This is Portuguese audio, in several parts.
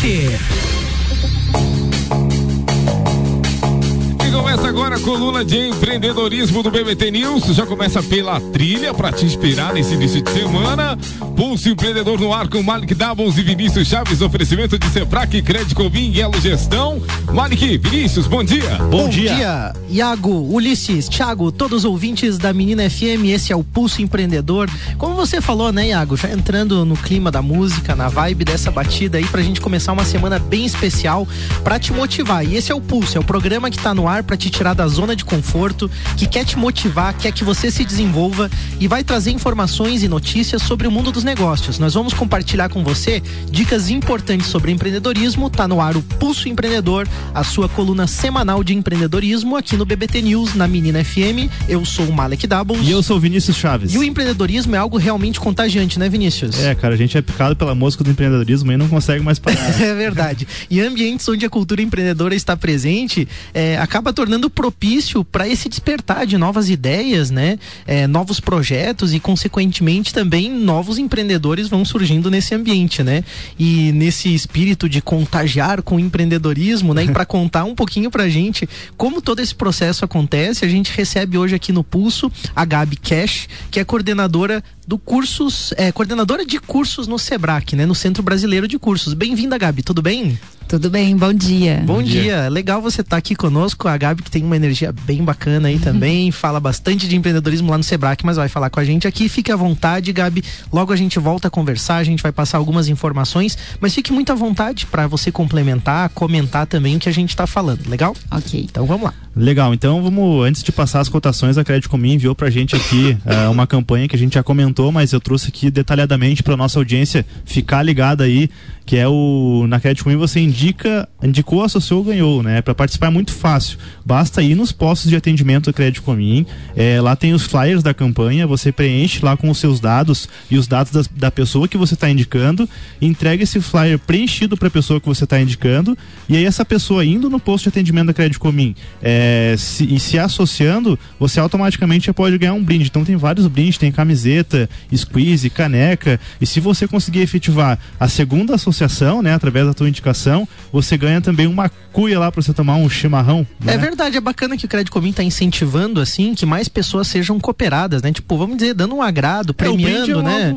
BT. começa agora a coluna de empreendedorismo do BBT News. Já começa pela trilha para te inspirar nesse início de semana. Pulso Empreendedor no ar com Malik Doubles e Vinícius Chaves. Oferecimento de Sebrae, Crédito Vim e Elo Gestão. Malik, Vinícius, bom dia. Bom, bom dia. dia. Iago, Ulisses, Thiago, todos os ouvintes da Menina FM. Esse é o Pulso Empreendedor. Como você falou, né, Iago? Já entrando no clima da música, na vibe dessa batida aí, pra gente começar uma semana bem especial para te motivar. E esse é o Pulso, é o programa que tá no ar para te tirar da zona de conforto, que quer te motivar, quer que você se desenvolva e vai trazer informações e notícias sobre o mundo dos negócios. Nós vamos compartilhar com você dicas importantes sobre empreendedorismo. Tá no ar o Pulso Empreendedor, a sua coluna semanal de empreendedorismo aqui no BBT News, na Menina FM. Eu sou o Malek Doubles. E eu sou o Vinícius Chaves. E o empreendedorismo é algo realmente contagiante, né, Vinícius? É, cara, a gente é picado pela música do empreendedorismo e não consegue mais parar. é verdade. E ambientes onde a cultura empreendedora está presente, é, acaba tornando propício para esse despertar de novas ideias, né? É, novos projetos e, consequentemente, também novos empreendedores vão surgindo nesse ambiente, né? E nesse espírito de contagiar com o empreendedorismo, né? E para contar um pouquinho pra gente como todo esse processo acontece, a gente recebe hoje aqui no Pulso a Gabi Cash, que é coordenadora do cursos, é, coordenadora de cursos no Sebrae, né? No Centro Brasileiro de Cursos. Bem-vinda, Gabi, tudo bem? Tudo bem, bom dia. Bom, bom dia. dia. Legal você estar tá aqui conosco. A Gabi que tem uma energia bem bacana aí também, fala bastante de empreendedorismo lá no Sebrae, mas vai falar com a gente aqui. Fique à vontade, Gabi. Logo a gente volta a conversar, a gente vai passar algumas informações, mas fique muito à vontade para você complementar, comentar também o que a gente está falando. Legal? Ok. Então vamos lá. Legal, então vamos, antes de passar as cotações, a Crédito Comim enviou pra gente aqui uh, uma campanha que a gente já comentou, mas eu trouxe aqui detalhadamente para nossa audiência ficar ligada aí, que é o na Crédito Comim você indica, indicou, associou, ganhou, né? Para participar é muito fácil. Basta ir nos postos de atendimento do Crédito Comim, é, lá tem os flyers da campanha, você preenche lá com os seus dados e os dados da, da pessoa que você está indicando, entrega esse flyer preenchido para a pessoa que você está indicando, e aí essa pessoa indo no posto de atendimento da Crédito Comim, é, é, se, e se associando, você automaticamente já pode ganhar um brinde. Então tem vários brindes, tem camiseta, squeeze, caneca. E se você conseguir efetivar a segunda associação, né, através da tua indicação, você ganha também uma cuia lá para você tomar um chimarrão. Né? É verdade, é bacana que o Crédito Comim está incentivando assim que mais pessoas sejam cooperadas, né? Tipo, vamos dizer, dando um agrado, premiando, é, né?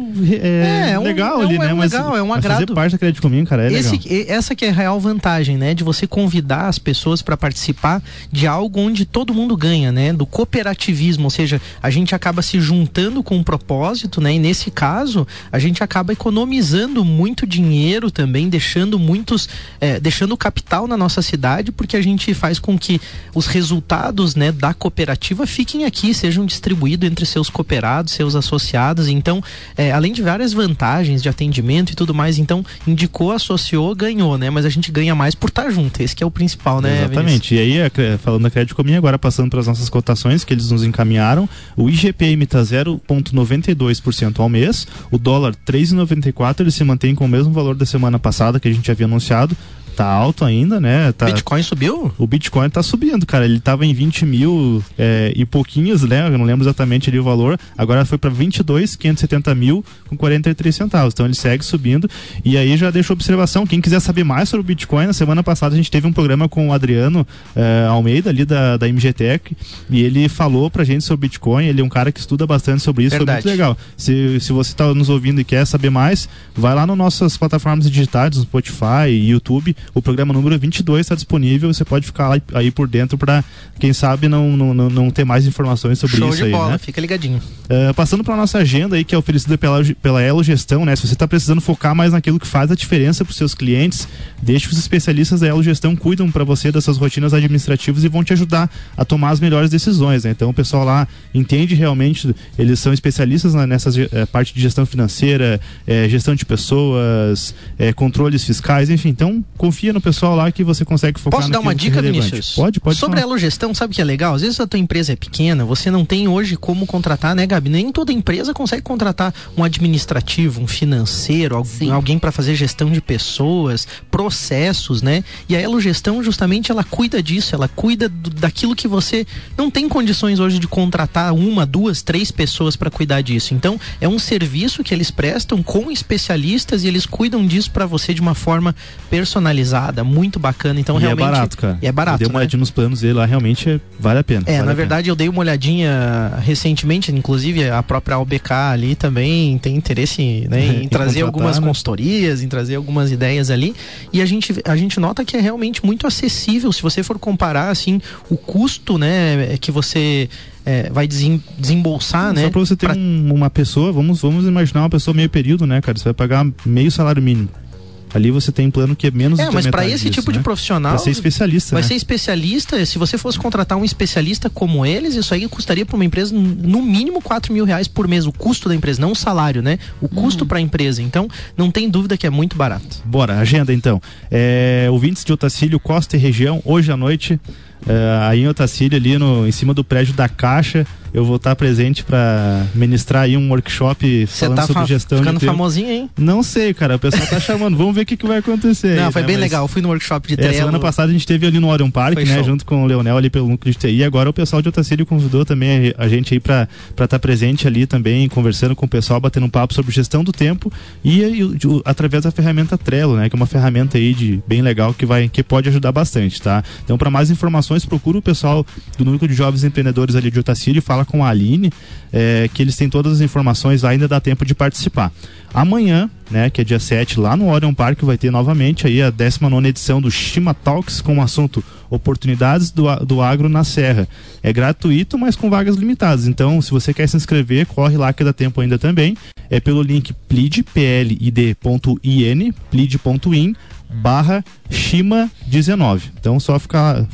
É, legal um, ali, né? É um mas, legal, é um agrado. Fazer parte da Crédito Comim, cara, é Esse, legal. Essa que é a real vantagem, né? De você convidar as pessoas para participar de algo onde todo mundo ganha, né? Do cooperativismo, ou seja, a gente acaba se juntando com um propósito, né? E nesse caso, a gente acaba economizando muito dinheiro também, deixando muitos, é, deixando capital na nossa cidade, porque a gente faz com que os resultados, né, da cooperativa fiquem aqui, sejam distribuídos entre seus cooperados, seus associados. Então, é, além de várias vantagens de atendimento e tudo mais, então indicou, associou, ganhou, né? Mas a gente ganha mais por estar junto. Esse que é o principal, né? Exatamente. Vinícius? E aí, falando da Crédito Comim, agora passando para as nossas cotações que eles nos encaminharam, o IGPM está 0,92% ao mês, o dólar 3,94 ele se mantém com o mesmo valor da semana passada que a gente havia anunciado tá alto ainda, né? Tá, Bitcoin subiu? O Bitcoin tá subindo, cara. Ele tava em 20 mil é, e pouquinhos, né? Eu não lembro exatamente ali o valor. Agora foi para 22, 570 mil com 43 centavos. Então ele segue subindo. E aí já deixo observação. Quem quiser saber mais sobre o Bitcoin, na semana passada a gente teve um programa com o Adriano é, Almeida, ali da, da MGTech, e ele falou pra gente sobre Bitcoin. Ele é um cara que estuda bastante sobre isso. Verdade. Foi muito legal. Se, se você tá nos ouvindo e quer saber mais, vai lá nas nossas plataformas digitais, no Spotify, YouTube o programa número 22 está disponível. Você pode ficar aí por dentro para, quem sabe, não, não, não ter mais informações sobre Show isso de aí. Bola, né? fica ligadinho. Uh, passando para nossa agenda aí, que é oferecida pela, pela Elo Gestão, né? Se você está precisando focar mais naquilo que faz a diferença para os seus clientes, deixe que os especialistas da Elo Gestão cuidam para você dessas rotinas administrativas e vão te ajudar a tomar as melhores decisões. Né? Então o pessoal lá entende realmente, eles são especialistas né, nessa eh, parte de gestão financeira, eh, gestão de pessoas, eh, controles fiscais, enfim. Então, confia no pessoal lá que você consegue focar Posso dar uma é dica, Vinícius? Pode, pode. Sobre falar. a gestão, sabe o que é legal? Às vezes a tua empresa é pequena, você não tem hoje como contratar, né, Gabi? Nem toda empresa consegue contratar um administrativo, um financeiro, Sim. alguém para fazer gestão de pessoas, processos, né? E a Elo Gestão, justamente, ela cuida disso, ela cuida do, daquilo que você não tem condições hoje de contratar uma, duas, três pessoas para cuidar disso. Então, é um serviço que eles prestam com especialistas e eles cuidam disso para você de uma forma personalizada, muito bacana. Então, e realmente é barato, cara. E é barato. Eu dei uma né? olhadinha nos planos dele lá, realmente é- vale a pena. É, vale na verdade eu dei uma olhadinha recentemente, inclusive a própria OBK ali também tem interesse né, Em em trazer algumas né? consultorias, em trazer algumas ideias ali. E a gente, a gente nota que é realmente muito acessível. Se você for comparar assim o custo né, que você é, vai desem, desembolsar, pena. né? Só pra você ter pra- um- uma pessoa, vamos, vamos imaginar uma pessoa meio período, né, cara? Você vai pagar meio salário mínimo. Ali você tem plano que é menos É, mas para esse disso, tipo de né? profissional Pra ser especialista, Vai né? ser especialista, se você fosse contratar um especialista como eles, isso aí custaria para uma empresa no mínimo 4 mil reais por mês, o custo da empresa, não o salário, né? O custo para a empresa. Então, não tem dúvida que é muito barato. Bora, agenda então. É, ouvintes de Otacílio, Costa e região, hoje à noite, é, aí em Otacílio, ali no, em cima do prédio da Caixa, eu vou estar presente para ministrar aí um workshop Você falando tá sobre gestão ficando de tempo. famosinho, hein? Não sei, cara, o pessoal tá chamando, vamos ver o que, que vai acontecer. não, aí, foi né? bem Mas- legal. Eu fui no workshop de É, Trello. semana passada a gente teve ali no Orion Park, Foi né? show. Junto com o Leonel ali pelo núcleo de TI. Agora o pessoal de Otacílio convidou também a gente aí para estar presente ali também, conversando com o pessoal, batendo um papo sobre gestão do tempo e, e o- através da ferramenta Trello, né? Que é uma ferramenta aí de bem legal que vai que pode ajudar bastante, tá? Então, para mais informações, procura o pessoal do núcleo de jovens empreendedores ali de Otacílio, fala com a Aline, é, que eles têm todas as informações ainda dá tempo de participar. Amanhã, né, que é dia 7, lá no Orion Park vai ter novamente aí a 19 edição do Shima Talks com o assunto Oportunidades do, do Agro na Serra. É gratuito, mas com vagas limitadas. Então, se você quer se inscrever, corre lá que dá tempo ainda também. É pelo link plid, plid.in, barra Shima 19. Então só ficar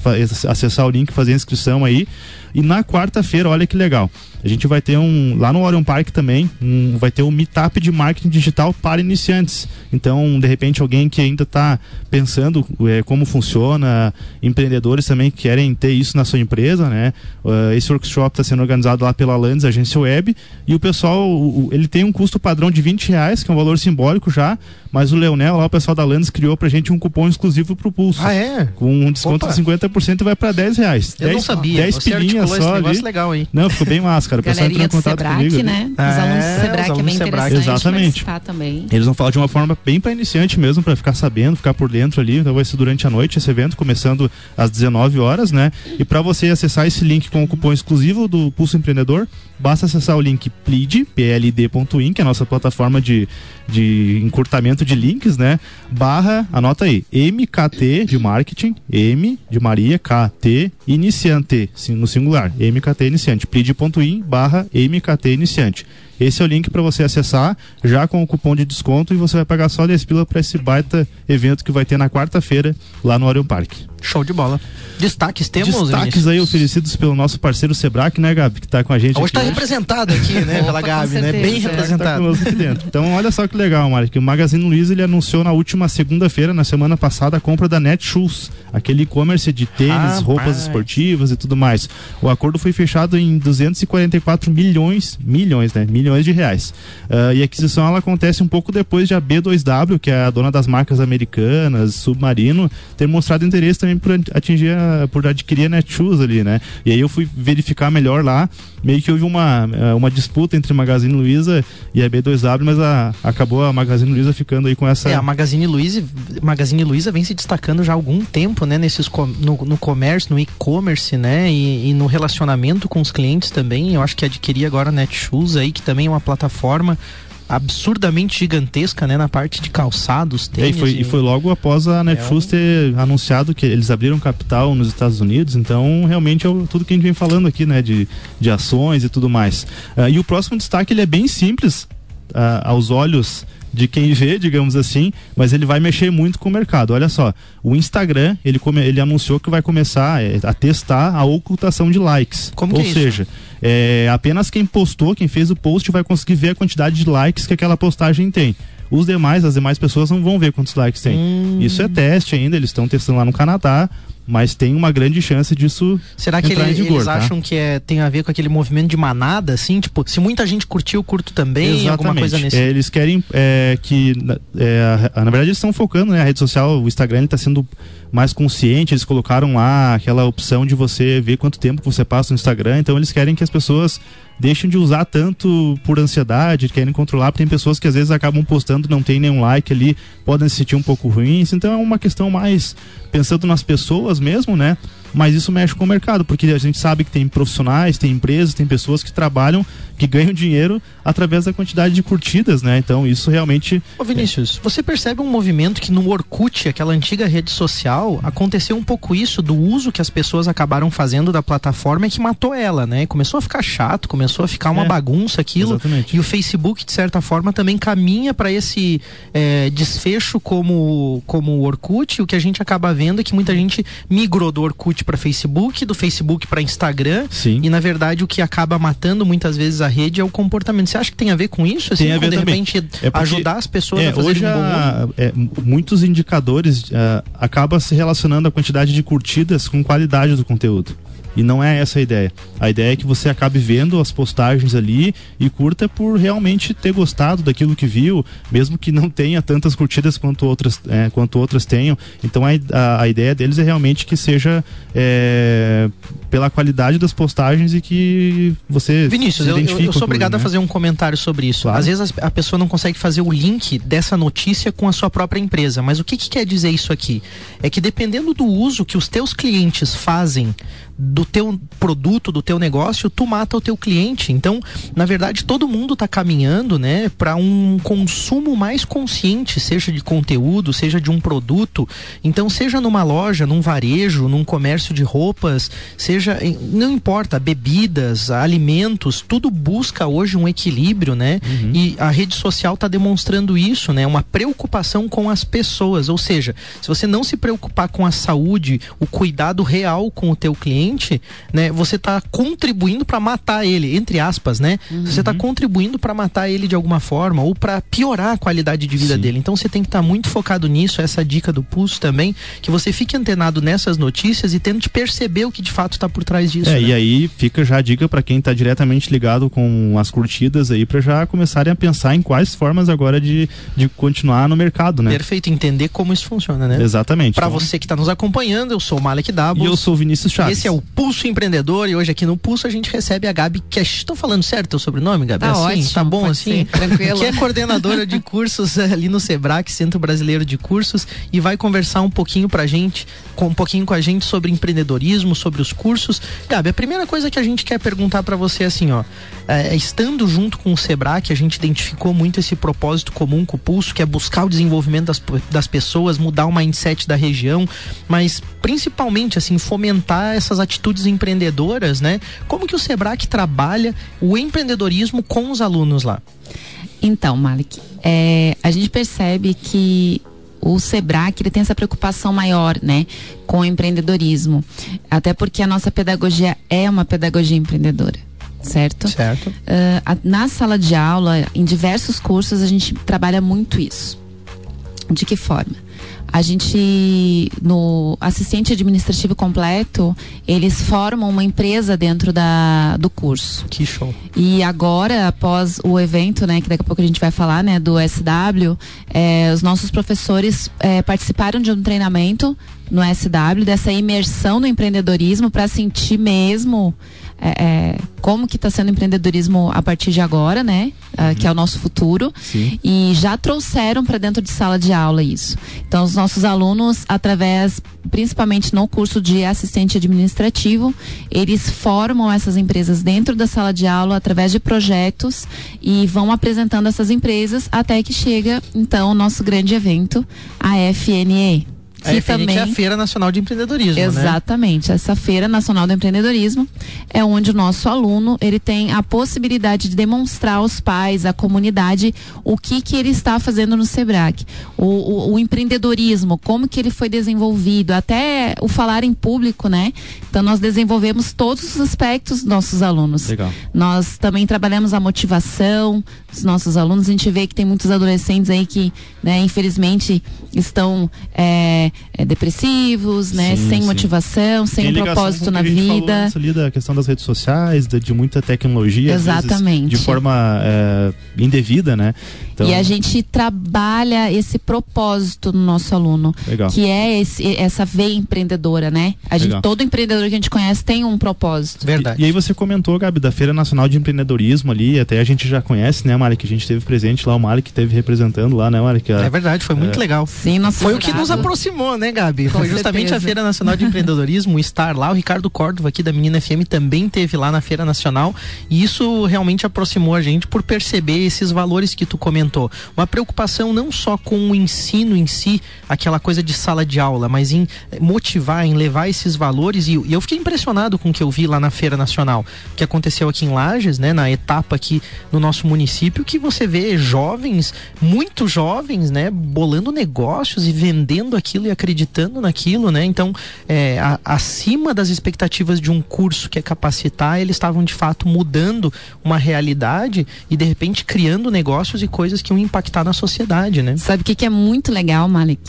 acessar o link, fazer a inscrição aí. E na quarta-feira, olha que legal. A gente vai ter um lá no Orion Park também, um, vai ter um meetup de marketing digital para iniciantes. Então, de repente, alguém que ainda está pensando eh, como funciona, empreendedores também que querem ter isso na sua empresa, né? Uh, esse workshop está sendo organizado lá pela Landes, agência web, e o pessoal, o- ele tem um custo padrão de 20 reais, que é um valor simbólico já, mas o Leonel, lá o pessoal da Landes, criou pra gente um cupom exclusivo pro Pulso. Ah, é? Com um desconto Opa. de 50% e vai para 10 reais. Eu não 10 sabia. 10 Você pilinhas só ali. legal aí. Não, ficou bem massa, cara. O pessoal entrou em do contato Sebrae, comigo. né? É, os alunos os do Sebrae, que é alunos bem do Sebrae. interessante Exatamente. participar também. Eles vão falar de uma forma bem para iniciante mesmo, para ficar sabendo, ficar por dentro ali. Então vai ser durante a noite esse evento, começando às 19 horas, né? E para você acessar esse link com o cupom exclusivo do Pulso Empreendedor, basta acessar o link plid, que é a nossa plataforma de, de encurtamento de links, né? Barra, anota aí, MKT de marketing, M de Maria, KT, iniciante, no singular, MKT iniciante, plid.in barra MKT iniciante. Esse é o link para você acessar já com o cupom de desconto e você vai pagar só 10 pila para esse baita evento que vai ter na quarta-feira lá no Orion Park. Show de bola. Destaques temos, Destaques Vinícius? aí oferecidos pelo nosso parceiro Sebrac, né, Gabi? Que tá com a gente Hoje está representado aqui, né, Opa, pela Gabi, né? certeza. Bem Tá Tá representado. dentro. Então, olha só que legal, Mário, que o Magazine Luiza ele anunciou na última segunda-feira, na semana passada, a compra da Netshoes, aquele e-commerce de tênis, Rapaz. roupas esportivas e tudo mais. O acordo foi fechado em 244 milhões, milhões, né? Milhões de reais. Ah, e a aquisição ela acontece um pouco depois de a B2W, que é a dona das marcas americanas, Submarino, ter mostrado interesse também por atingir, a, por adquirir a Netshoes ali, né? E aí eu fui verificar melhor lá, meio que houve uma, eh, uma disputa entre Magazine Luiza e a B2W, mas a, acabou a Magazine Luiza ficando aí com essa. É, a Magazine Luiza, Magazine Luiza vem se destacando já há algum tempo, né, nesses no, no comércio, no e-commerce, né, e, e no relacionamento com os clientes também. Eu acho que adquiri agora a Netshoes aí, que também é uma plataforma absurdamente gigantesca, né, na parte de calçados, É, e, tênis. foi, e foi logo após a Netshoes um- ter anunciado que eles abriram capital nos Estados Unidos, então realmente é o- tudo que a gente vem falando aqui, né, de, de ações e tudo mais. Ah, e o próximo destaque ele é bem simples ah, aos olhos de quem vê, digamos assim, mas ele vai mexer muito com o mercado. Olha só, o Instagram ele, come, ele anunciou que vai começar eh, a testar a ocultação de likes. Como Ou que é isso? seja, é, apenas quem postou, quem fez o post vai conseguir ver a quantidade de likes que aquela postagem tem. os demais, as demais pessoas não vão ver quantos likes tem. Hum. Isso é teste ainda, eles estão testando lá no Canadá, mas tem uma grande chance disso Será que entrar ele- em vigor, eles tá? acham que é, tem a ver com aquele movimento de manada, assim? Tipo, se muita gente curtiu, eu curto também, alguma coisa nesse... É, eles querem é, que, na- é, na verdade, eles estão focando, né? A rede social, o Instagram, está sendo mais consciente. Eles colocaram lá aquela opção de você ver quanto tempo você passa no Instagram. Então, eles querem que as pessoas deixem de usar tanto por ansiedade, querem controlar, porque tem pessoas que às vezes acabam postando, não tem nenhum like ali, podem se sentir um pouco ruins. Então, é uma questão mais pensando nas pessoas mesmo, né? Mas isso mexe com o mercado, porque a gente sabe que tem profissionais, tem empresas, tem pessoas que trabalham, que ganham dinheiro através da quantidade de curtidas, né? Então isso realmente Ô Vinícius, você percebe um movimento que no Orkut, aquela antiga rede social, aconteceu um pouco isso do uso que as pessoas acabaram fazendo da plataforma e que matou ela, né? Começou a ficar chato, começou a ficar uma É, bagunça aquilo. exatamente. E o Facebook, de certa forma, também caminha para esse é, desfecho como, como o Orkut. O que a gente acaba vendo é que muita gente migrou do Orkut para Facebook, do Facebook para Instagram. Sim. E na verdade o que acaba matando muitas vezes a rede é o comportamento. Você acha que tem a ver com isso? Assim, Tem a ver de também. repente É porque- ajudar as pessoas É, a hoje um a- é, muitos indicadores ah, acaba se relacionando a quantidade de curtidas com qualidade do conteúdo. E não é essa a ideia. A ideia é que você acabe vendo as postagens ali e curta por realmente ter gostado daquilo que viu, mesmo que não tenha tantas curtidas quanto outras, é, quanto outras tenham. Então a, a, a ideia deles é realmente que seja é, pela qualidade das postagens e que você Vinícius, se eu, eu- eu sou obrigado a né? fazer um comentário sobre isso. Claro. Às vezes as- a pessoa não consegue fazer o link dessa notícia com a sua própria empresa. Mas o que, que quer dizer isso aqui? É que dependendo do uso que os teus clientes fazem do teu produto, do teu negócio, tu mata o teu cliente. Então, na verdade, todo mundo está caminhando, né, para um consumo mais consciente, seja de conteúdo, seja de um produto. Então, seja numa loja, num varejo, num comércio de roupas, seja, não importa, bebidas, alimentos, tudo busca hoje um equilíbrio, né? E a rede social está demonstrando isso, né? Uma preocupação com as pessoas, ou seja, se você não se preocupar com a saúde, o cuidado real com o teu cliente, né? Você está contribuindo para matar ele, entre aspas, né? Você está contribuindo para matar ele de alguma forma ou para piorar a qualidade de vida Sim. dele. Então você tem que estar muito focado nisso, essa dica do Pulso também, que você fique antenado nessas notícias e tente perceber o que de fato está por trás disso. É, né? e aí fica já a dica para quem tá diretamente ligado com as curtidas aí para já começarem a pensar em quais formas agora de, de continuar no mercado, né? Perfeito, entender como isso funciona, né? Exatamente. Para Então, você que está nos acompanhando, eu sou o Malek Dabos. E eu sou o Vinícius Chaves. Esse é o Pulso Empreendedor e hoje aqui no Pulso a gente recebe a Gabi Cash. Estou falando certo o sobrenome, Gabi? Tá assim? ótimo, Tá bom assim? ser, tranquilo. Que é coordenadora de cursos ali no Sebrae, Centro Brasileiro de Cursos, e vai conversar um pouquinho pra gente, com um pouquinho com a gente sobre empreendedorismo, sobre os cursos. Gabi, a primeira coisa que a gente quer perguntar pra você é assim, ó, é, estando junto com o Sebrae, que a gente identificou muito esse propósito comum com o Pulso, que é buscar o desenvolvimento das, das pessoas, mudar o mindset da região, mas principalmente assim fomentar essas atitudes empreendedoras, né? Como que o Sebrae trabalha o empreendedorismo com os alunos lá? Então, Malik, é, a gente percebe que o Sebrae ele tem essa preocupação maior, né, com o empreendedorismo, até porque a nossa pedagogia é uma pedagogia empreendedora, certo? Certo. Ah, a- na sala de aula, em diversos cursos, a gente trabalha muito isso. De que forma? A gente, no assistente administrativo completo, eles formam uma empresa dentro da, do curso. Que show. E agora, após o evento, né, que daqui a pouco a gente vai falar, né, do SW, eh, os nossos professores eh, participaram de um treinamento no SW, dessa imersão no empreendedorismo para sentir mesmo eh, eh, como que está sendo o empreendedorismo a partir de agora, né, ah, que é o nosso futuro. Sim. E já trouxeram para dentro de sala de aula isso. Então, os nossos alunos, através, principalmente no curso de assistente administrativo, eles formam essas empresas dentro da sala de aula através de projetos e vão apresentando essas empresas até que chega, então, o nosso grande evento, a FNE. A FNE, que é a Feira Nacional de Empreendedorismo, né? Exatamente. Essa Feira Nacional do Empreendedorismo é onde o nosso aluno ele tem a possibilidade de demonstrar aos pais, à comunidade, o que que ele está fazendo no Sebrae. O, o, o empreendedorismo, como que ele foi desenvolvido, até o falar em público, né? Então nós desenvolvemos todos os aspectos dos nossos alunos. Legal. Nós também trabalhamos a motivação, os nossos alunos, a gente vê que tem muitos adolescentes aí que, né, infelizmente, estão é, é, depressivos, né, Sim, sem sim. motivação, sem um propósito na que a gente falou vida. antes ali da questão das redes sociais, de, de muita tecnologia, às vezes, Exatamente. de forma é, indevida, né? Então, E a gente trabalha esse propósito no nosso aluno, Legal. que é esse- essa veia empreendedora, né? A gente, Legal. todo empreendedor que a gente conhece tem um propósito. Verdade. E, e aí você comentou, Gabi, da Feira Nacional de Empreendedorismo ali, até a gente já conhece, né, Mari, que a gente teve presente lá, o Mari que teve representando lá, né, Mari? É verdade, foi muito É. legal. Sim, nosso Foi o que nos aproximou, né, Gabi? Com Foi justamente certeza. a Feira Nacional de Empreendedorismo, o estar lá. O Ricardo Córdova, aqui da Menina FM, também teve lá na Feira Nacional. E isso realmente aproximou a gente por perceber esses valores que tu comentou. Uma preocupação não só com o ensino em si, aquela coisa de sala de aula, mas em eh, motivar, em levar esses valores. E, e eu fiquei impressionado com o que eu vi lá na Feira Nacional, que aconteceu aqui em Lages, né, na etapa aqui no nosso município, que você vê jovens, muito jovens, né, bolando negócios e vendendo aquilo e acreditando naquilo, né? Então, é, a- acima das expectativas de um curso que é capacitar, eles estavam de fato mudando uma realidade e de repente criando negócios e coisas que iam impactar na sociedade, né? Sabe o que, que é muito legal, Malik?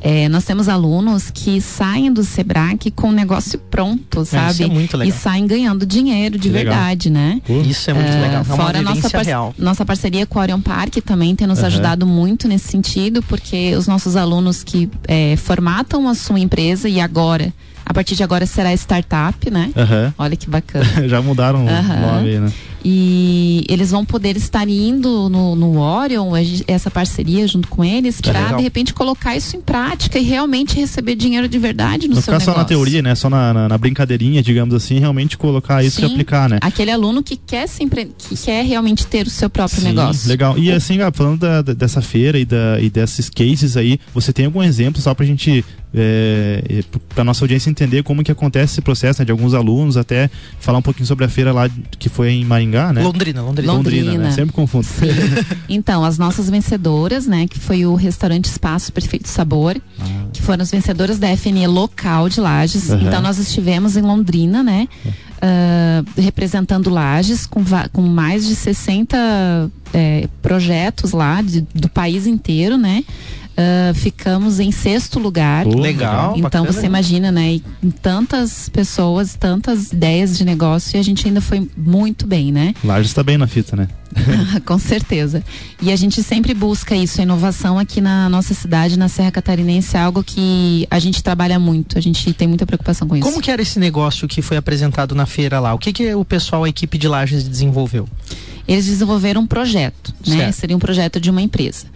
É, nós temos alunos que saem do Sebrae com o negócio pronto, sabe? isso é muito legal. E saem ganhando dinheiro de Que legal. verdade, né? Pô, Isso é muito É, legal. É fora a nossa, par- real. nossa parceria com o Orion Park também tem nos Aham. ajudado muito nesse sentido, porque os nossos alunos que é, formatam a sua empresa e agora, a partir de agora será startup, né? Aham. Olha que bacana. Já mudaram o Aham. nome aí, né? E eles vão poder estar indo no, no Orion, essa parceria junto com eles, para legal. de repente colocar isso em prática e realmente receber dinheiro de verdade no Não seu ficar só negócio. na teoria, né? Só na, na, na brincadeirinha, digamos assim, realmente colocar isso e Sim. aplicar, né? Aquele aluno que quer, se empre... que quer realmente ter o seu próprio Sim, negócio. Legal. E assim, Gabi, falando da- dessa feira e, da, e desses cases aí, você tem algum exemplo só pra gente, é, pra nossa audiência entender como que acontece esse processo, né? De alguns alunos, até falar um pouquinho sobre a feira lá que foi em Maringá, né? Londrina, Londrina. Londrina. né? Sempre confundo. Então, as nossas vencedoras, né, que foi o restaurante Espaço Perfeito Sabor, que foram as vencedoras da FNE local de Lages. Aham. Então, nós estivemos em Londrina, né, ah, representando Lages com, com mais de 60 eh, projetos lá de- do país inteiro, né. Ah, ficamos em sexto lugar. Pô, Legal. Então bacana. você imagina, né? E tantas pessoas, tantas ideias de negócio e a gente ainda foi muito bem, né? Lages tá bem na fita, né? Com certeza. E a gente sempre busca isso, a inovação aqui na nossa cidade, na Serra Catarinense, é algo que a gente trabalha muito, a gente tem muita preocupação com isso. Como que era esse negócio que foi apresentado na feira lá? O que, que o pessoal, a equipe de Lages desenvolveu? Eles desenvolveram um projeto, né? Certo. Seria um projeto de uma empresa.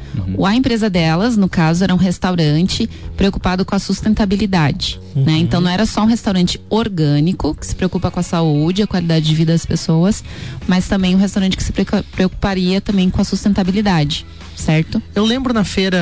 A empresa delas, no caso, era um restaurante preocupado com a sustentabilidade, né? Então não era só um restaurante orgânico que se preocupa com a saúde, a qualidade de vida das pessoas, mas também um restaurante que se preocuparia também com a sustentabilidade, certo? Eu lembro na feira,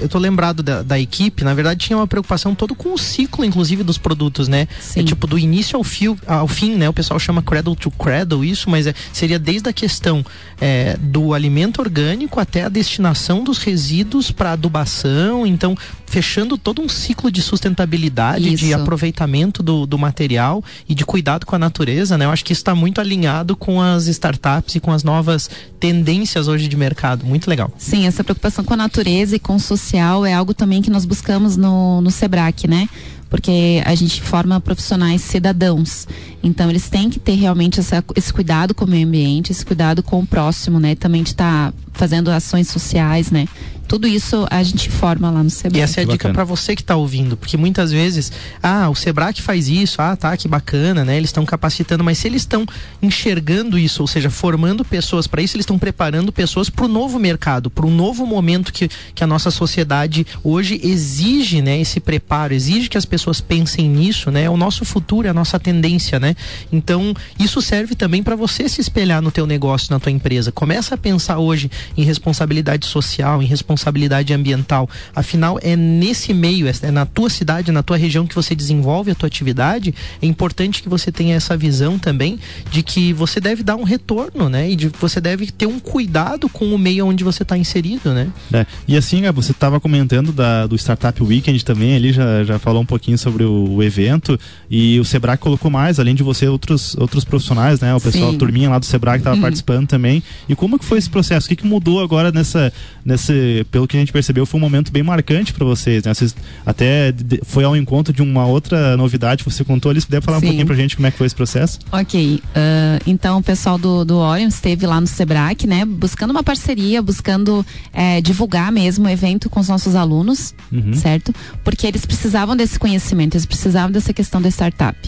eu tô lembrado da, da equipe, na verdade tinha uma preocupação todo com o ciclo, inclusive, dos produtos, né? Sim. É tipo do início ao, fio, ao fim, né? O pessoal chama cradle to cradle isso, mas é, seria desde a questão é, do alimento orgânico até a destinação dos resíduos para adubação, então fechando todo um ciclo de sustentabilidade, de Isso. aproveitamento do, do material e de cuidado com a natureza, né? Eu acho que isso está muito alinhado com as startups e com as novas tendências hoje de mercado. Muito legal. Sim, essa preocupação com a natureza e com o social é algo também que nós buscamos no, no SEBRAC, né? Porque a gente forma profissionais cidadãos. Então, eles têm que ter realmente essa- esse cuidado com o meio ambiente, esse cuidado com o próximo, né? Também de estar fazendo ações sociais, né? Tudo isso a gente forma lá no E SEBRAC. essa é a Que dica para você que está ouvindo, porque muitas vezes, ah, o Sebrae faz isso, ah, tá, que bacana, né? Eles estão capacitando, mas se eles estão enxergando isso, ou seja, formando pessoas para isso, eles estão preparando pessoas para o novo mercado, para um novo momento que, que a nossa sociedade hoje exige, né? Esse preparo, exige que as pessoas pensem nisso, né? É o nosso futuro, é a nossa tendência, né? Então, isso serve também para você se espelhar no teu negócio, na tua empresa. Começa a pensar hoje em responsabilidade social, em responsabilidade responsabilidade ambiental. Afinal, é nesse meio, é, na tua cidade, na tua região que você desenvolve a tua atividade. É importante que você tenha essa visão também de que você deve dar um retorno, né? E de você deve ter um cuidado com o meio onde você está inserido, né? É. E assim, você estava comentando da, do Startup Weekend também, ali já, já falou um pouquinho sobre o, o evento e o Sebrae colocou mais, além de você, outros, outros profissionais, né? O pessoal, Sim. a turminha lá do Sebrae que estava uhum. participando também. E como que foi esse processo? O que, que mudou agora nessa, nesse, pelo que a gente percebeu, foi um momento bem marcante para vocês, né? Vocês até foi ao encontro de uma outra novidade que você contou ali, se puder falar Sim. um pouquinho pra gente como é que foi esse processo? Ok, uh, então o pessoal do, do Orion esteve lá no Sebrae, né? Buscando uma parceria, buscando é, divulgar mesmo o evento com os nossos alunos, uhum. certo? Porque eles precisavam desse conhecimento, eles precisavam dessa questão da startup.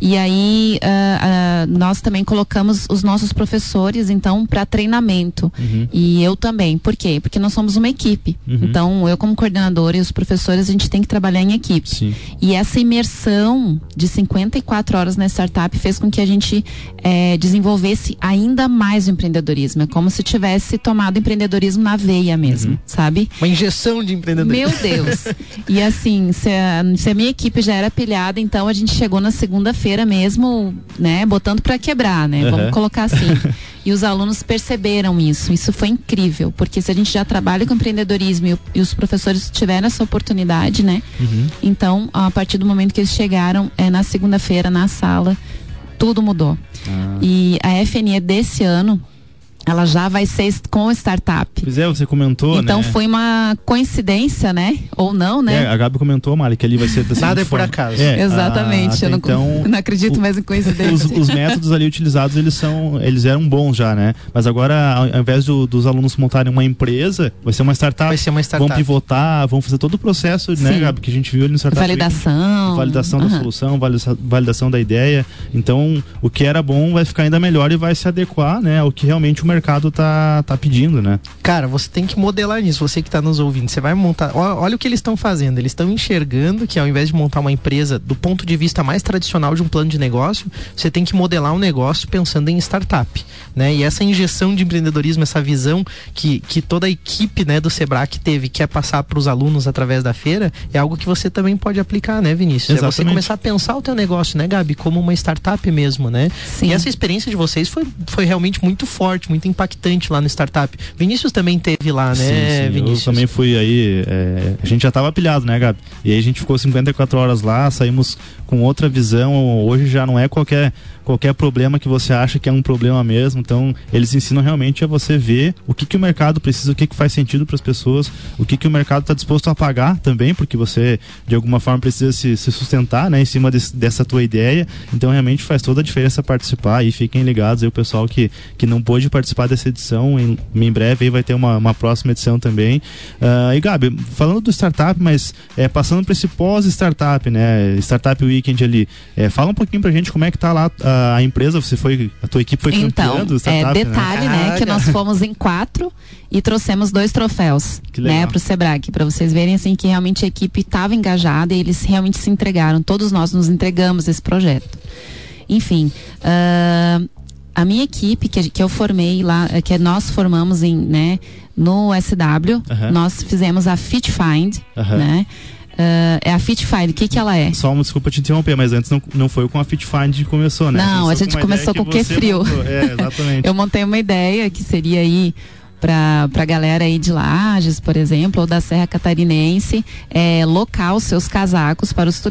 E aí uh, uh, nós também colocamos os nossos professores, então, para treinamento. Uhum. E eu também. Por quê? Porque nós somos uma equipe. Uhum. Então, eu como coordenadora e os professores, a gente tem que trabalhar em equipe. Sim. E essa imersão de 54 horas na startup fez com que a gente eh, desenvolvesse ainda mais o empreendedorismo. É como se tivesse tomado empreendedorismo na veia mesmo, uhum. sabe? Uma injeção de empreendedorismo. Meu Deus. e assim, se a, se a minha equipe já era pilhada, então a gente chegou na segunda-feira mesmo, né, botando para quebrar, né? Vamos colocar assim. e os alunos perceberam isso. Isso foi incrível, porque se a gente já trabalha com empreendedorismo e, e os professores tiveram essa oportunidade, né? Uhum. Então, a partir do momento que eles chegaram, é na segunda-feira na sala, tudo mudou. Ah. E a FNE desse ano ela já vai ser com startup. Pois é, você comentou, Então né? foi uma coincidência, né? Ou não, né? É, a Gabi comentou, Mari, que ali vai ser Nada é por acaso. É, Exatamente. A, eu não, então, não acredito o, mais em coincidência. Os, os, métodos ali utilizados, eles são, eles eram bons já, né? Mas agora, ao, ao invés do, dos alunos montarem uma empresa, vai ser uma startup. Vai ser uma startup. Vão pivotar, vão fazer todo o processo, né, Sim. né, Gabi, que a gente viu ali no startup. Validação. validação uhum. da solução, validação da ideia. Então, o que era bom vai ficar ainda melhor e vai se adequar, né, ao que realmente o mercado está tá, pedindo, né? Cara, você tem que modelar nisso, você que está nos ouvindo. Você vai montar. Olha, olha o que eles estão fazendo. Eles estão enxergando que ao invés de montar uma empresa do ponto de vista mais tradicional de um plano de negócio, você tem que modelar um negócio pensando em startup. Né? E essa injeção de empreendedorismo, essa visão que, que toda a equipe né, do Sebrae teve, quer passar para os alunos através da feira, é algo que você também pode aplicar, né, Vinícius? Exatamente. É você começar a pensar o teu negócio, né, Gabi, como uma startup mesmo, né? Sim. E essa experiência de vocês foi, foi realmente muito forte, muito impactante lá no startup. Vinícius também teve lá, né, sim, sim. Vinícius? Eu também fui aí. É, a gente já estava pilhado, né, Gabi? E aí a gente ficou 54 horas lá, saímos com outra visão. Hoje já não é qualquer qualquer problema que você acha que é um problema mesmo. Então, eles ensinam realmente a você ver o que, que o mercado precisa, o que, que faz sentido para as pessoas, o que, que o mercado está disposto a pagar também, porque você, de alguma forma, precisa se, se sustentar né, em cima dessa tua ideia. Então, realmente faz toda a diferença participar e fiquem ligados aí o pessoal que, que não pôde participar dessa edição. Em, em breve aí vai ter uma, uma próxima edição também. Uh, e Gabi, falando do startup, mas é, passando para esse pós-startup, né? Startup Weekend ali, é, fala um pouquinho para a gente como é que tá lá a, a, empresa, você foi, a tua equipe foi então, campeã do startup, é, detalhe, né? né que nós fomos em quatro e trouxemos dois troféus, né, para o Sebrae, para vocês verem assim que realmente a equipe estava engajada e eles realmente se entregaram. Todos nós nos entregamos esse projeto. Enfim, uh, a minha equipe que, que eu formei lá, que nós formamos em, né, no SW, nós fizemos a Fit Find, né? Uh, é a FitFind, o que que ela é? Só uma desculpa te interromper, mas antes não, não foi com a FitFind que começou, né? Não, a gente começou com o que frio. É, exatamente. Eu montei uma ideia que seria aí para a galera aí de Lages, por exemplo, ou da Serra Catarinense, é, locar os seus casacos para os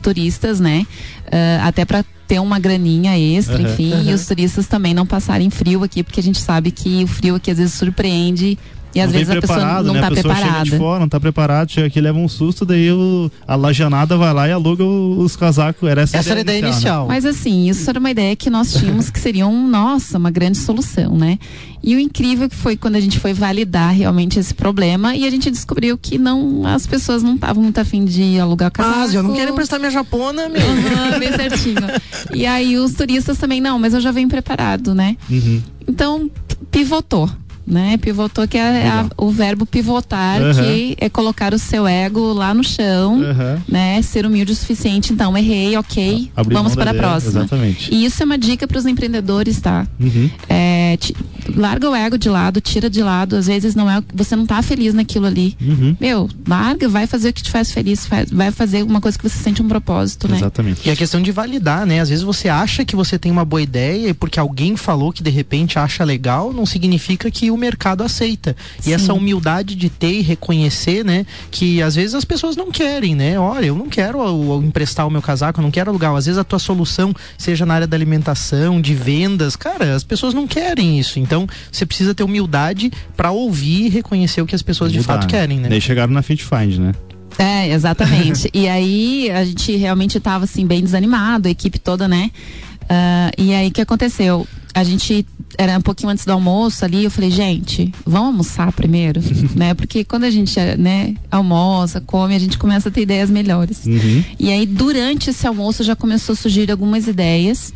turistas, né? Uh, até para ter uma graninha extra, uhum, enfim, uhum. e os turistas também não passarem frio aqui, porque a gente sabe que o frio aqui às vezes surpreende e às não vezes a pessoa não está né? preparada. Chega de fora, não está preparado, chega aqui leva um susto, daí o, a lajanada vai lá e aluga os casacos. Era essa, essa era a ideia inicial. inicial. Né? Mas assim, isso era uma ideia que nós tínhamos que seria um, nossa, uma grande solução, né? E o incrível que foi quando a gente foi validar realmente esse problema e a gente descobriu que não as pessoas não estavam muito afim de alugar o casaco. Ah, eu não quero emprestar minha japona, meu. Uhum, bem certinho. e aí os turistas também, não, mas eu já venho preparado, né? Uhum. Então, pivotou né? Pivotou que é a, o verbo pivotar, uhum. que é colocar o seu ego lá no chão, uhum. né? Ser humilde o suficiente. Então, errei, ok, Abrir vamos para a próxima. Exatamente. E isso é uma dica para os empreendedores, tá? Uhum. É, é, te, larga o ego de lado, tira de lado, às vezes não é, você não tá feliz naquilo ali. Uhum. Meu, larga, vai fazer o que te faz feliz, faz, vai fazer uma coisa que você sente um propósito, né? Exatamente. E a questão de validar, né? Às vezes você acha que você tem uma boa ideia e porque alguém falou que de repente acha legal, não significa que o mercado aceita. E Sim. essa humildade de ter e reconhecer, né? Que às vezes as pessoas não querem, né? Olha, eu não quero o- o emprestar o meu casaco, eu não quero alugar. Às vezes a tua solução seja na área da alimentação, de vendas, cara, as pessoas não querem isso. Então você precisa ter humildade para ouvir e reconhecer o que as pessoas de Mudar, fato querem, né? Daí chegaram na Fit Find, né? É, exatamente. e aí a gente realmente estava assim bem desanimado, a equipe toda, né? Ah, e aí o que aconteceu? A gente era um pouquinho antes do almoço ali, eu falei, gente, vamos almoçar primeiro, né? Porque quando a gente, né, almoça, come, a gente começa a ter ideias melhores. Uhum. E aí, durante esse almoço, já começou a surgir algumas ideias.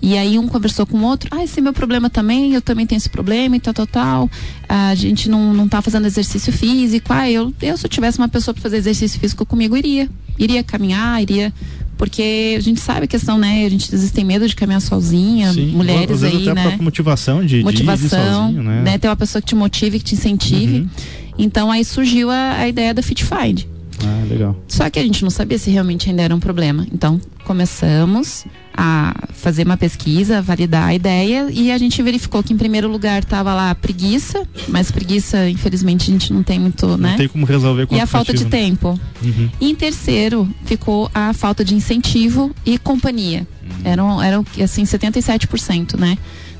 E aí, um conversou com o outro: ah, esse é meu problema também, eu também tenho esse problema e tal, tal, tal. A gente não, não tá fazendo exercício físico. Ah, eu, eu, se eu tivesse uma pessoa para fazer exercício físico comigo, iria. Iria caminhar, iria. Porque a gente sabe a questão, né? A gente tem medo de caminhar sozinha, Sim. mulheres Às aí, até a né? própria motivação de, de motivação, sozinho, né? né? Ter uma pessoa que te motive, que te incentive. Uhum. Então aí surgiu a, a ideia da Fit Find. Ah, legal. Só que a gente não sabia se realmente ainda era um problema. Então, começamos a fazer uma pesquisa, validar a ideia e a gente verificou que em primeiro lugar estava lá a preguiça, mas preguiça, infelizmente, a gente não tem muito, né? Não tem como resolver com E a falta de aplicativo, tempo. né? Uhum. E em terceiro, ficou a falta de incentivo e companhia. Eram, eram assim, 77%, né?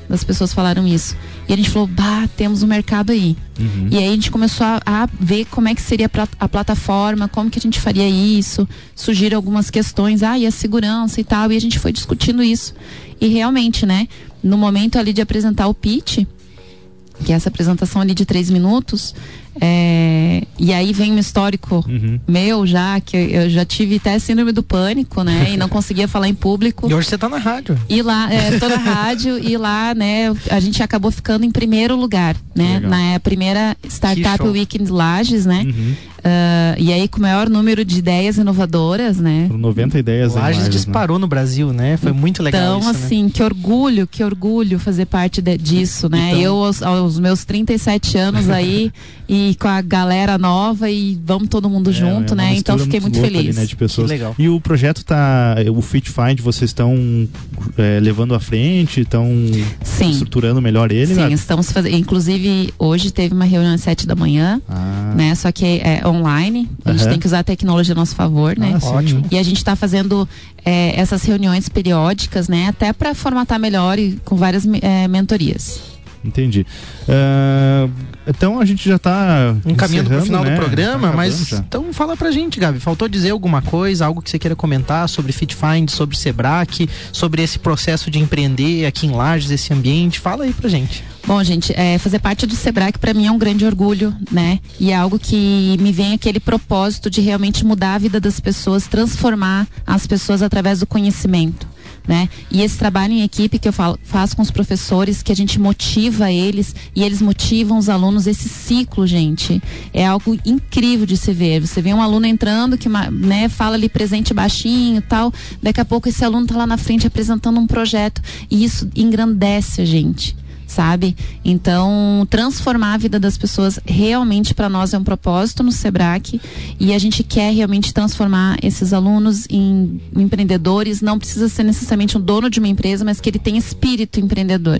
Das pessoas falaram isso. E a gente falou, bah, temos um mercado aí. Uhum. E aí a gente começou a, a ver como é que seria a, pla- a plataforma, como que a gente faria isso. Surgiram algumas questões, ah, e a segurança e tal. E a gente foi discutindo isso. E realmente, né, no momento ali de apresentar o pitch, que é essa apresentação ali de três minutos, é, e aí vem um histórico Uhum. meu já, que eu, já tive até síndrome do pânico, né? E não conseguia falar em público. E hoje você tá na rádio. E lá, é, tô na rádio e lá, né, a gente acabou ficando em primeiro lugar, né? Legal. Na primeira Startup. Weekend Lages, né? Uhum. Ah, e aí com o maior número de ideias inovadoras, né? Foram 90 ideias em Lages né? disparou no Brasil, né? Foi muito legal Então, isso, né? assim, que orgulho, que orgulho fazer parte de- disso, né? Então- Eu, aos, aos meus 37 anos aí, e com a galera nova, e vamos todo mundo É, junto, é né? Então, fiquei muito louca ali, feliz. né, de pessoas. E o projeto tá. O Fit Find, vocês estão é, levando à frente, estão estruturando melhor ele? Sim, Gabi? estamos fazendo. Inclusive, hoje teve uma reunião às sete da manhã, Ah, né? Só que é online. A gente tem que usar a tecnologia a nosso favor, né? ah. Ótimo. E a gente está fazendo é, essas reuniões periódicas, né? Até para formatar melhor e com várias é, mentorias. Entendi. Ah, então a gente já está Encaminhando pro final né? do programa, Tá mas já. então fala pra gente, Gabi. Faltou dizer alguma coisa, algo que você queira comentar sobre FitFind, sobre Sebrae, sobre esse processo de empreender aqui em Lages, esse ambiente? Fala aí pra gente. Bom, gente, é, fazer parte do Sebrae para mim é um grande orgulho, né? E é algo que me vem aquele propósito de realmente mudar a vida das pessoas, transformar as pessoas através do conhecimento. Né? E esse trabalho em equipe que eu falo- faço com os professores, que a gente motiva eles e eles motivam os alunos, esse ciclo, gente, é algo incrível de se ver. Você vê um aluno entrando que né, fala ali presente baixinho tal, daqui a pouco esse aluno está lá na frente apresentando um projeto e isso engrandece a gente sabe? Então, transformar a vida das pessoas realmente para nós é um propósito no Sebrae e a gente quer realmente transformar esses alunos em empreendedores. Não precisa ser necessariamente um dono de uma empresa, mas que ele tenha espírito empreendedor.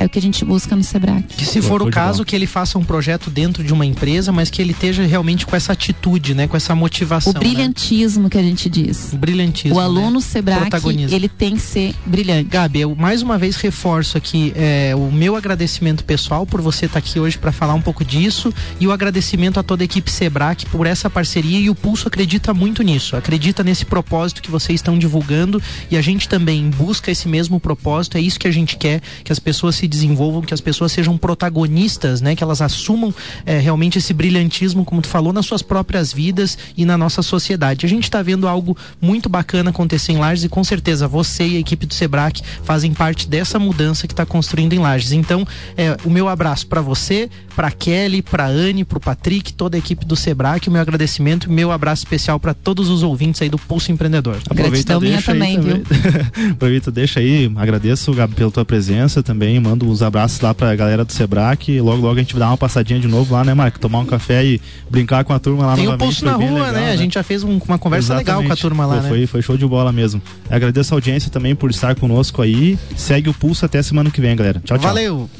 É o que a gente busca no Sebrae. Que se for o caso, que ele faça um projeto dentro de uma empresa, mas que ele esteja realmente com essa atitude, né? Com essa motivação. O brilhantismo que a gente diz. Né? O brilhantismo. O aluno né? Sebrae, ele tem que ser brilhante. Gabi, eu mais uma vez reforço aqui é, o meu agradecimento pessoal por você estar aqui hoje para falar um pouco disso e o agradecimento a toda a equipe Sebrae por essa parceria e o Pulso acredita muito nisso, acredita nesse propósito que vocês estão divulgando e a gente também busca esse mesmo propósito, é isso que a gente quer, que as pessoas se desenvolvam, que as pessoas sejam protagonistas, né, que elas assumam é, realmente esse brilhantismo, como tu falou, nas suas próprias vidas e na nossa sociedade. A gente está vendo algo muito bacana acontecer em Lages e com certeza você e a equipe do Sebrae fazem parte dessa mudança que está construindo em Lages. Então, é, o meu abraço para você, para Kelly, para Anne, para o Patrick, toda a equipe do Sebrae, o meu agradecimento, meu abraço especial para todos os ouvintes aí do Pulso Empreendedor. Aproveita, Gratidão minha também, também, viu? Aproveita, deixa aí, agradeço, Gabi, pela tua presença também, mando uns abraços lá para a galera do Sebrae, que logo, logo a gente vai dar uma passadinha de novo lá, né, Marco? Tomar um café e brincar com a turma lá Tem o Pulso na rua, legal, né? né? A gente já fez um, uma conversa Exatamente. legal com a turma lá, Pô, né? Foi, foi show de bola mesmo. Agradeço a audiência também por estar conosco aí. Segue o Pulso até semana que vem, galera. Tchau, tchau. Valeu!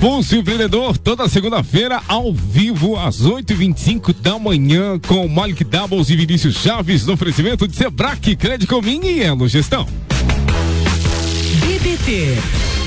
Pulso Empreendedor, toda segunda-feira, ao vivo, às 8h25 da manhã, com Malik Doubles e Vinícius Chaves, no oferecimento de Sebrae, Crédito Comim e Elo Gestão. BBT